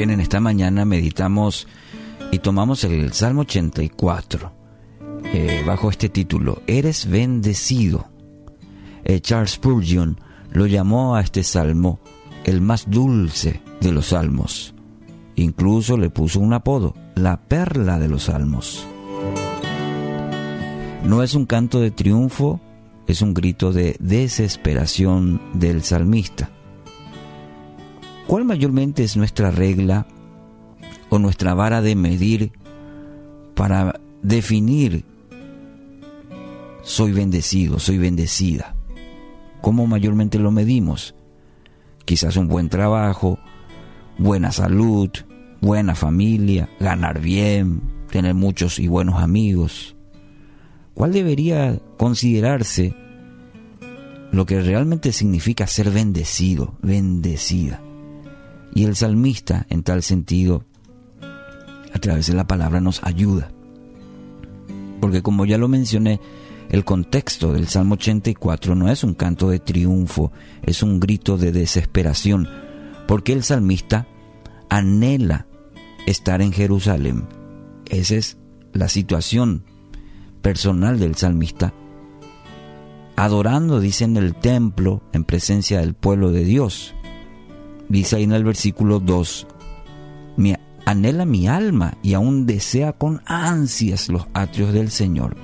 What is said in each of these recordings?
Bien, en esta mañana meditamos y tomamos el Salmo 84 eh, bajo este título, Eres bendecido. Eh, Charles Spurgeon lo llamó a este salmo el más dulce de los salmos. Incluso le puso un apodo, la perla de los salmos. No es un canto de triunfo, es un grito de desesperación del salmista. ¿Cuál mayormente es nuestra regla o nuestra vara de medir para definir soy bendecido, soy bendecida? ¿Cómo mayormente lo medimos? Quizás un buen trabajo, buena salud, buena familia, ganar bien, tener muchos y buenos amigos. ¿Cuál debería considerarse lo que realmente significa ser bendecido, bendecida? Y el salmista, en tal sentido, a través de la palabra nos ayuda. Porque como ya lo mencioné, el contexto del Salmo 84 no es un canto de triunfo, es un grito de desesperación, porque el salmista anhela estar en Jerusalén. Esa es la situación personal del salmista. Adorando, dice, en el templo, en presencia del pueblo de Dios. Dice ahí en el versículo 2, mi, anhela mi alma y aún desea con ansias los atrios del Señor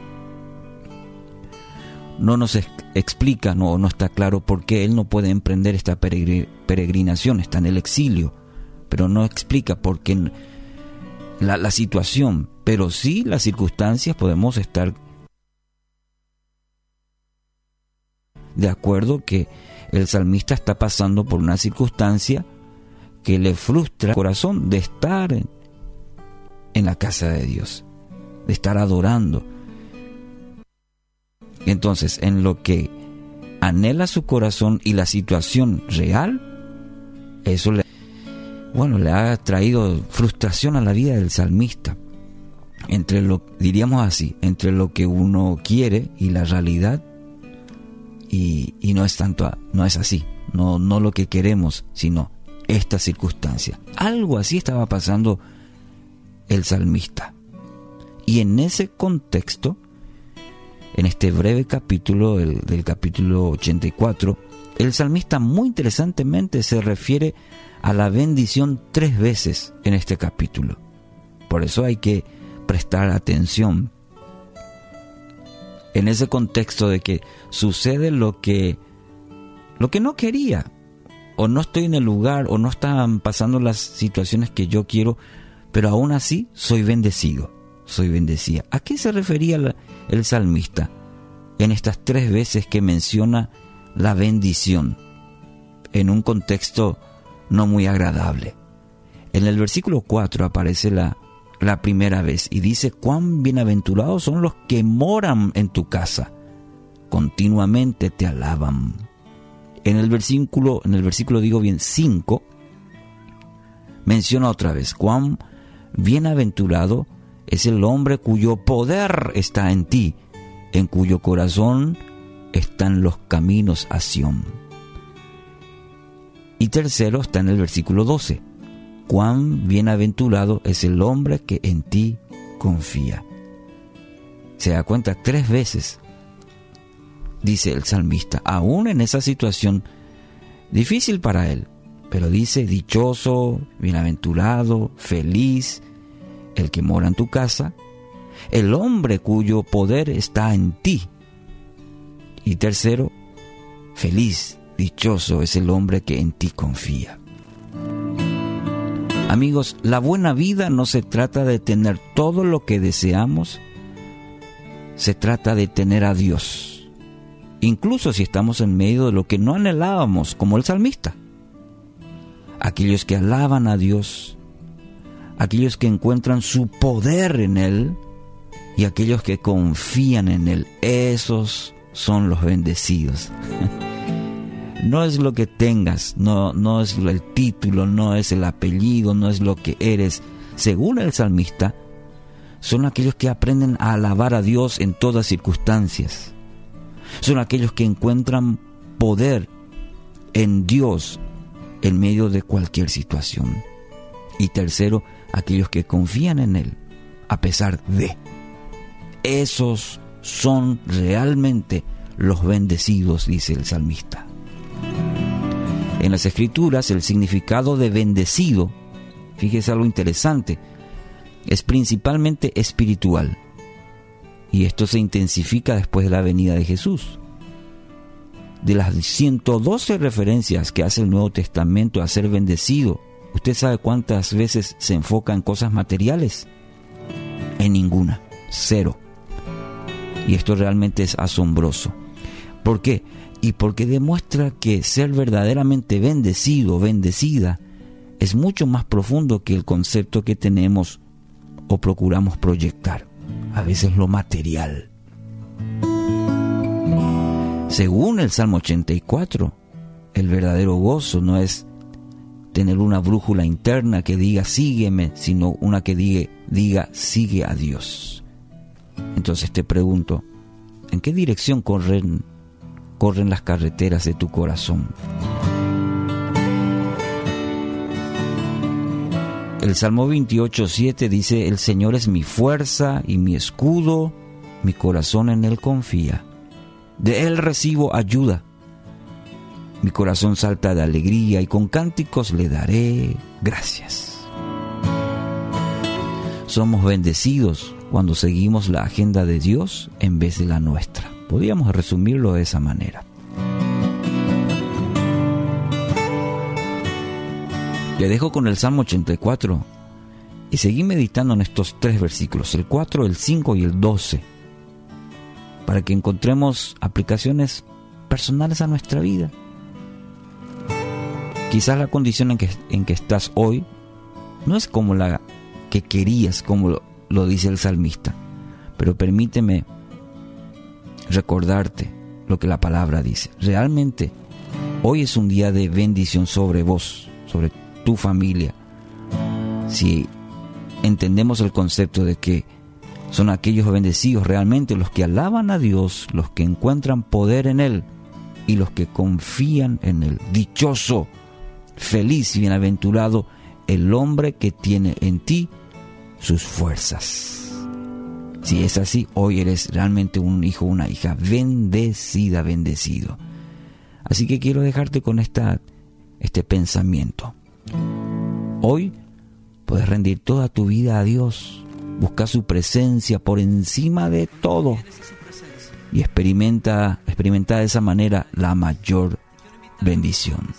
no nos explica, no, no está claro por qué él no puede emprender esta peregrinación, está en el exilio, pero no explica por qué la, la situación, pero sí las circunstancias podemos estar de acuerdo que el salmista está pasando por una circunstancia que le frustra el corazón de estar en la casa de Dios, de estar adorando entonces, en lo que anhela su corazón y la situación real, eso le, bueno, le ha traído frustración a la vida del salmista. Entre lo, diríamos así, entre lo que uno quiere y la realidad, y, no es tanto, no es así, no, no lo que queremos, sino esta circunstancia. Algo así estaba pasando el salmista. Y en ese contexto, en este breve capítulo del, capítulo 84, el salmista muy interesantemente se refiere a la bendición tres veces en este capítulo. Por eso hay que prestar atención. En ese contexto de que sucede lo que lo que no quería o no estoy en el lugar o no están pasando las situaciones que yo quiero, pero aún así soy bendecido, soy bendecida. ¿A qué se refería el salmista en estas tres veces que menciona la bendición en un contexto no muy agradable. En el versículo 4 aparece la, la primera vez y dice, cuán bienaventurados son los que moran en tu casa, continuamente te alaban. En el versículo, en el versículo digo bien 5, menciona otra vez, cuán bienaventurado es el hombre cuyo poder está en ti, en cuyo corazón están los caminos a Sión. Y tercero está en el versículo 12. Cuán bienaventurado es el hombre que en ti confía. Se da cuenta tres veces, dice el salmista, aún en esa situación difícil para él, pero dice dichoso, bienaventurado, feliz, el que mora en tu casa, el hombre cuyo poder está en ti. Y tercero, feliz, dichoso es el hombre que en ti confía. Amigos, la buena vida no se trata de tener todo lo que deseamos, se trata de tener a Dios, incluso si estamos en medio de lo que no anhelábamos, como el salmista. Aquellos que alaban a Dios, aquellos que encuentran su poder en Él, y aquellos que confían en Él, esos son los bendecidos. no es lo que tengas, no, no es el título, no es el apellido, no es lo que eres. Según el salmista, son aquellos que aprenden a alabar a Dios en todas circunstancias. Son aquellos que encuentran poder en Dios en medio de cualquier situación. Y tercero, aquellos que confían en Él, a pesar de. Esos son realmente los bendecidos, dice el salmista. En las escrituras el significado de bendecido, fíjese algo interesante, es principalmente espiritual. Y esto se intensifica después de la venida de Jesús. De las 112 referencias que hace el Nuevo Testamento a ser bendecido, ¿usted sabe cuántas veces se enfoca en cosas materiales? En ninguna, cero. Y esto realmente es asombroso. ¿Por qué? Y porque demuestra que ser verdaderamente bendecido, bendecida, es mucho más profundo que el concepto que tenemos o procuramos proyectar. A veces lo material. Según el Salmo 84, el verdadero gozo no es tener una brújula interna que diga sígueme, sino una que diga, diga sigue a Dios. Entonces te pregunto, ¿en qué dirección corren, corren las carreteras de tu corazón? El Salmo 28.7 dice, el Señor es mi fuerza y mi escudo, mi corazón en Él confía. De Él recibo ayuda. Mi corazón salta de alegría y con cánticos le daré gracias. Somos bendecidos cuando seguimos la agenda de Dios en vez de la nuestra. Podríamos resumirlo de esa manera. Le dejo con el Salmo 84 y seguí meditando en estos tres versículos, el 4, el 5 y el 12, para que encontremos aplicaciones personales a nuestra vida. Quizás la condición en que, en que estás hoy no es como la que querías, como lo, lo dice el salmista, pero permíteme recordarte lo que la palabra dice. Realmente, hoy es un día de bendición sobre vos, sobre tu familia. Si entendemos el concepto de que son aquellos bendecidos realmente los que alaban a Dios, los que encuentran poder en Él y los que confían en Él. Dichoso, feliz y bienaventurado el hombre que tiene en ti sus fuerzas. Si es así, hoy eres realmente un hijo, una hija bendecida, bendecido. Así que quiero dejarte con esta, este pensamiento. Hoy puedes rendir toda tu vida a Dios, busca su presencia por encima de todo y experimenta, experimenta de esa manera la mayor bendición.